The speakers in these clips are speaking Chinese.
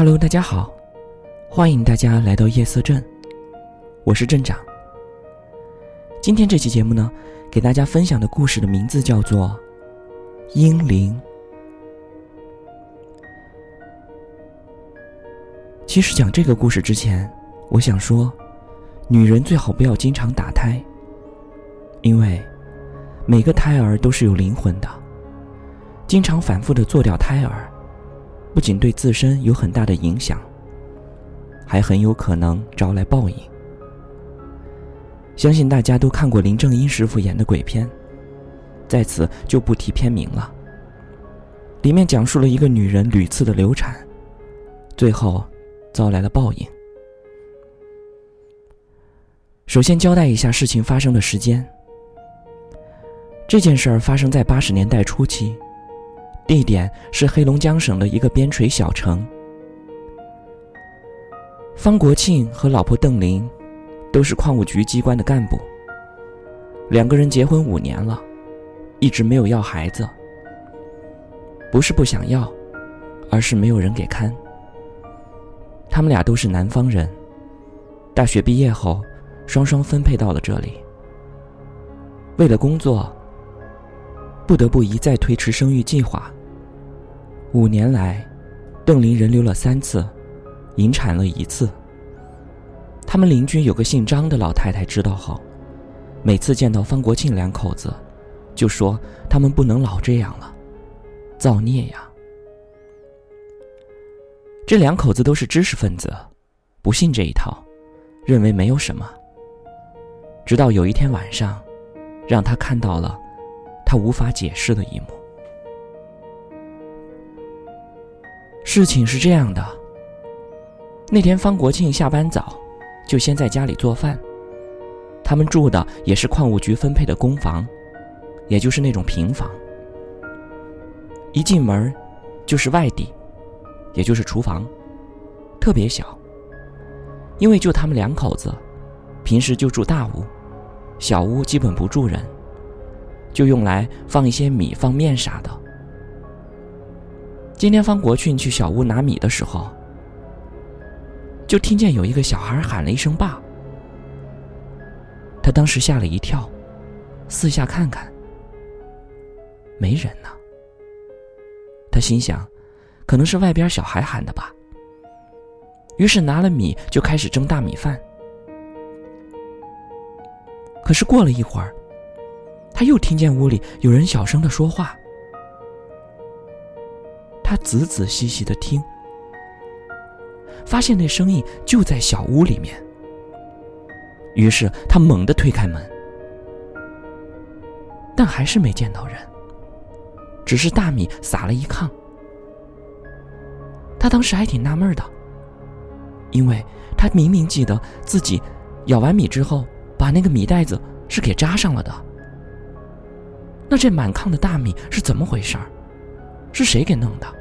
Hello，大家好，欢迎大家来到夜色镇，我是镇长。今天这期节目呢，给大家分享的故事的名字叫做《婴灵》。其实讲这个故事之前，我想说，女人最好不要经常打胎，因为每个胎儿都是有灵魂的，经常反复的做掉胎儿。不仅对自身有很大的影响，还很有可能招来报应。相信大家都看过林正英师傅演的鬼片，在此就不提片名了。里面讲述了一个女人屡次的流产，最后遭来了报应。首先交代一下事情发生的时间。这件事儿发生在八十年代初期。地点是黑龙江省的一个边陲小城。方国庆和老婆邓玲都是矿务局机关的干部。两个人结婚五年了，一直没有要孩子。不是不想要，而是没有人给看。他们俩都是南方人，大学毕业后，双双分配到了这里。为了工作，不得不一再推迟生育计划。五年来，邓林人流了三次，引产了一次。他们邻居有个姓张的老太太知道后，每次见到方国庆两口子，就说他们不能老这样了，造孽呀。这两口子都是知识分子，不信这一套，认为没有什么。直到有一天晚上，让他看到了他无法解释的一幕。事情是这样的。那天方国庆下班早，就先在家里做饭。他们住的也是矿务局分配的公房，也就是那种平房。一进门，就是外地，也就是厨房，特别小。因为就他们两口子，平时就住大屋，小屋基本不住人，就用来放一些米、放面啥的。今天方国庆去小屋拿米的时候，就听见有一个小孩喊了一声“爸”。他当时吓了一跳，四下看看，没人呢。他心想，可能是外边小孩喊的吧。于是拿了米就开始蒸大米饭。可是过了一会儿，他又听见屋里有人小声的说话。他仔仔细细的听，发现那声音就在小屋里面。于是他猛地推开门，但还是没见到人，只是大米撒了一炕。他当时还挺纳闷的，因为他明明记得自己舀完米之后把那个米袋子是给扎上了的。那这满炕的大米是怎么回事儿？是谁给弄的？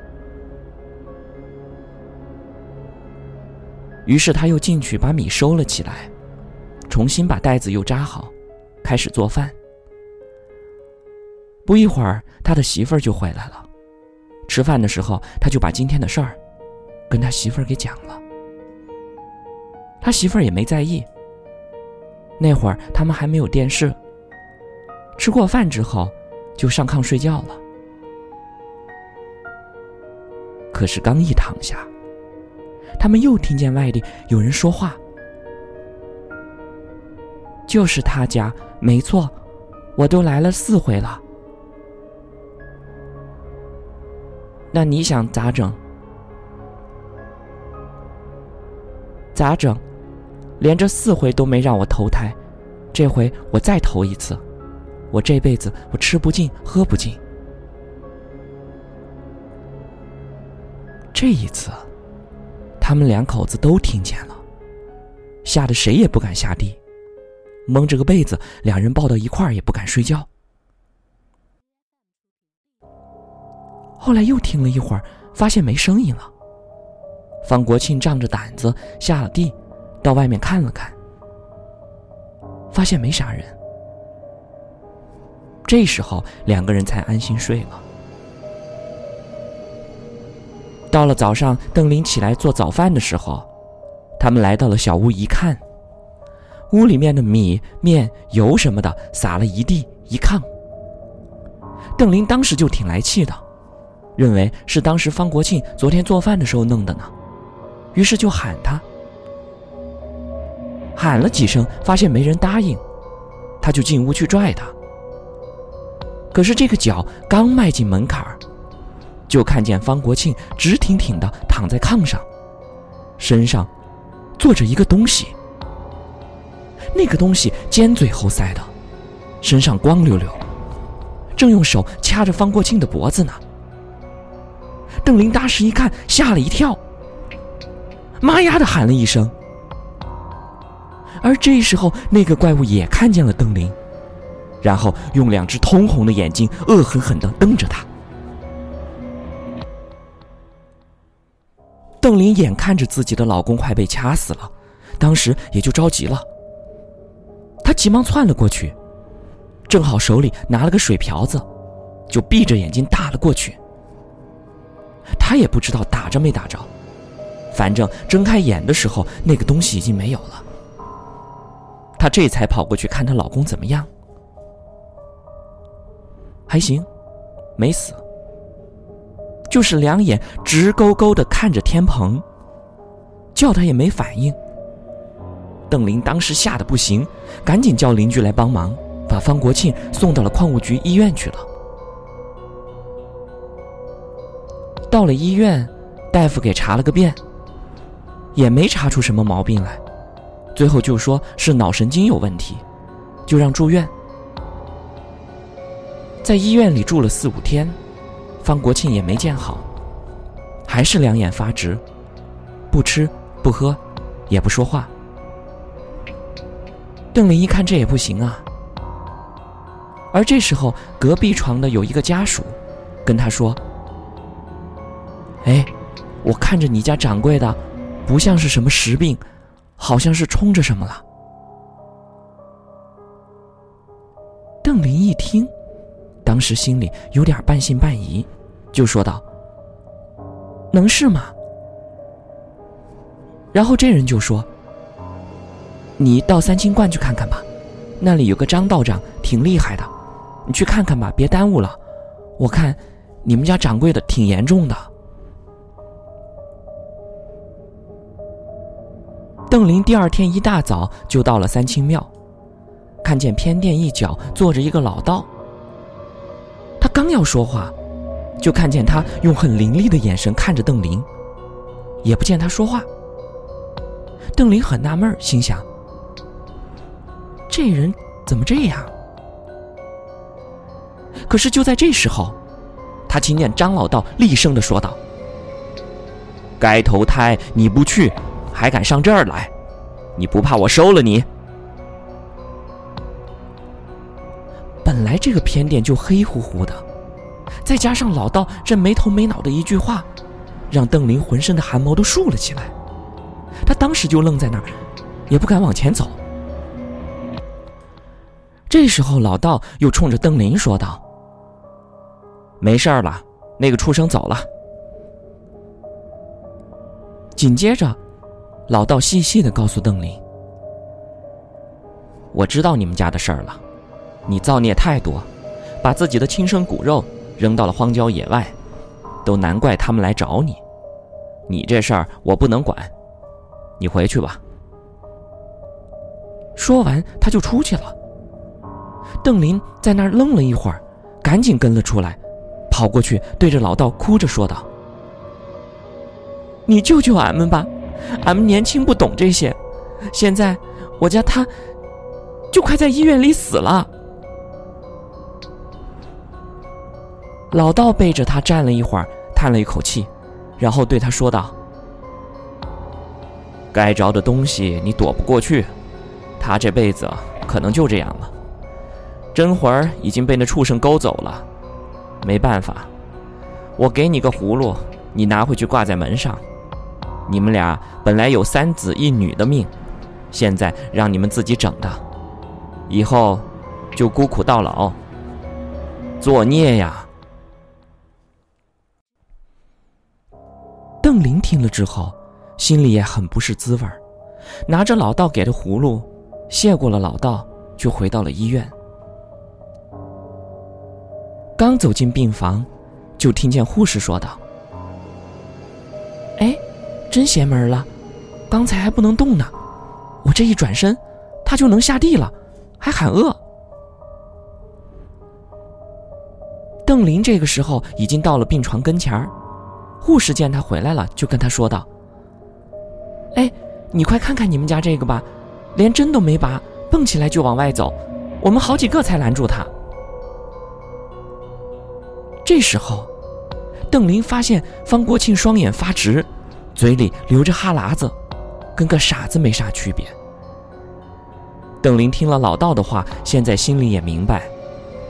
于是他又进去把米收了起来，重新把袋子又扎好，开始做饭。不一会儿，他的媳妇儿就回来了。吃饭的时候，他就把今天的事儿跟他媳妇儿给讲了。他媳妇儿也没在意。那会儿他们还没有电视。吃过饭之后，就上炕睡觉了。可是刚一躺下，他们又听见外地有人说话，就是他家，没错，我都来了四回了。那你想咋整？咋整？连着四回都没让我投胎，这回我再投一次，我这辈子我吃不进，喝不进。这一次。他们两口子都听见了，吓得谁也不敢下地，蒙着个被子，两人抱到一块儿也不敢睡觉。后来又听了一会儿，发现没声音了。方国庆仗着胆子下了地，到外面看了看，发现没啥人。这时候两个人才安心睡了。到了早上，邓林起来做早饭的时候，他们来到了小屋，一看，屋里面的米、面、油什么的撒了一地一炕。邓林当时就挺来气的，认为是当时方国庆昨天做饭的时候弄的呢，于是就喊他，喊了几声，发现没人答应，他就进屋去拽他。可是这个脚刚迈进门槛儿。就看见方国庆直挺挺的躺在炕上，身上坐着一个东西。那个东西尖嘴猴腮的，身上光溜溜，正用手掐着方国庆的脖子呢。邓林大师一看，吓了一跳，妈呀的喊了一声。而这时候，那个怪物也看见了邓林，然后用两只通红的眼睛恶狠狠的瞪着他。邓林眼看着自己的老公快被掐死了，当时也就着急了。他急忙窜了过去，正好手里拿了个水瓢子，就闭着眼睛打了过去。他也不知道打着没打着，反正睁开眼的时候，那个东西已经没有了。她这才跑过去看她老公怎么样，还行，没死。就是两眼直勾勾的看着天棚，叫他也没反应。邓林当时吓得不行，赶紧叫邻居来帮忙，把方国庆送到了矿务局医院去了。到了医院，大夫给查了个遍，也没查出什么毛病来，最后就说是脑神经有问题，就让住院。在医院里住了四五天。方国庆也没见好，还是两眼发直，不吃不喝，也不说话。邓林一看这也不行啊。而这时候，隔壁床的有一个家属，跟他说：“哎，我看着你家掌柜的，不像是什么实病，好像是冲着什么了。”邓林一听，当时心里有点半信半疑。就说道：“能是吗？”然后这人就说：“你到三清观去看看吧，那里有个张道长，挺厉害的，你去看看吧，别耽误了。我看你们家掌柜的挺严重的。”邓林第二天一大早就到了三清庙，看见偏殿一角坐着一个老道，他刚要说话。就看见他用很凌厉的眼神看着邓林，也不见他说话。邓林很纳闷心想：这人怎么这样？可是就在这时候，他听见张老道厉声的说道：“该投胎你不去，还敢上这儿来？你不怕我收了你？”本来这个偏殿就黑乎乎的。再加上老道这没头没脑的一句话，让邓林浑身的汗毛都竖了起来。他当时就愣在那儿，也不敢往前走。这时候，老道又冲着邓林说道：“没事儿了，那个畜生走了。”紧接着，老道细细的告诉邓林：“我知道你们家的事儿了，你造孽太多，把自己的亲生骨肉。”扔到了荒郊野外，都难怪他们来找你。你这事儿我不能管，你回去吧。说完，他就出去了。邓林在那儿愣了一会儿，赶紧跟了出来，跑过去对着老道哭着说道：“你救救俺们吧，俺们年轻不懂这些，现在我家他就快在医院里死了。”老道背着他站了一会儿，叹了一口气，然后对他说道：“该着的东西你躲不过去，他这辈子可能就这样了。真魂儿已经被那畜生勾走了，没办法，我给你个葫芦，你拿回去挂在门上。你们俩本来有三子一女的命，现在让你们自己整的，以后就孤苦到老，作孽呀！”听了之后，心里也很不是滋味，拿着老道给的葫芦，谢过了老道，就回到了医院。刚走进病房，就听见护士说道：“哎，真邪门了，刚才还不能动呢，我这一转身，他就能下地了，还喊饿。”邓林这个时候已经到了病床跟前儿，护士见他回来了，就跟他说道：“哎，你快看看你们家这个吧，连针都没拔，蹦起来就往外走，我们好几个才拦住他。”这时候，邓林发现方国庆双眼发直，嘴里流着哈喇子，跟个傻子没啥区别。邓林听了老道的话，现在心里也明白，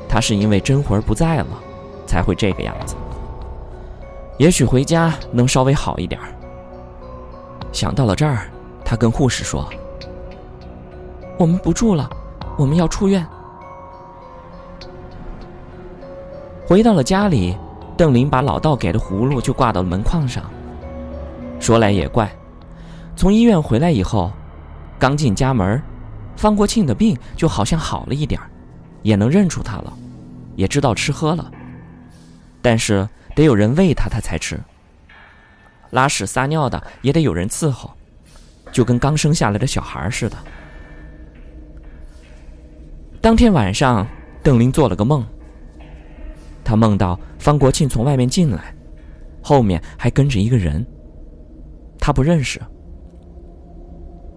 他是因为真魂不在了，才会这个样子。也许回家能稍微好一点。想到了这儿，他跟护士说：“我们不住了，我们要出院。”回到了家里，邓林把老道给的葫芦就挂到了门框上。说来也怪，从医院回来以后，刚进家门，方国庆的病就好像好了一点也能认出他了，也知道吃喝了。但是得有人喂他，他才吃。拉屎撒尿的也得有人伺候，就跟刚生下来的小孩似的。当天晚上，邓林做了个梦。他梦到方国庆从外面进来，后面还跟着一个人。他不认识。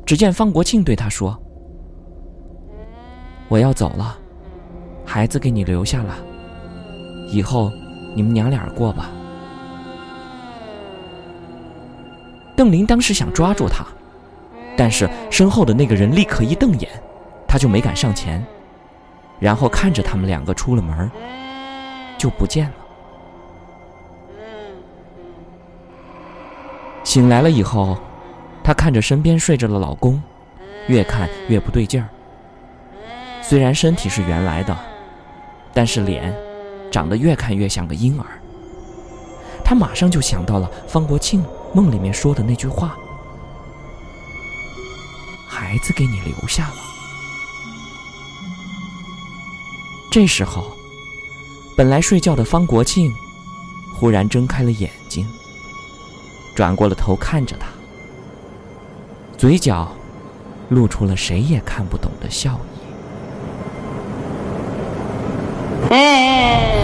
只见方国庆对他说：“我要走了，孩子给你留下了，以后你们娘俩过吧。”邓林当时想抓住他，但是身后的那个人立刻一瞪眼，他就没敢上前，然后看着他们两个出了门。就不见了。醒来了以后，她看着身边睡着的老公，越看越不对劲儿。虽然身体是原来的，但是脸长得越看越像个婴儿。他马上就想到了方国庆梦里面说的那句话：“孩子给你留下了。”这时候。本来睡觉的方国庆，忽然睁开了眼睛，转过了头看着他，嘴角露出了谁也看不懂的笑意。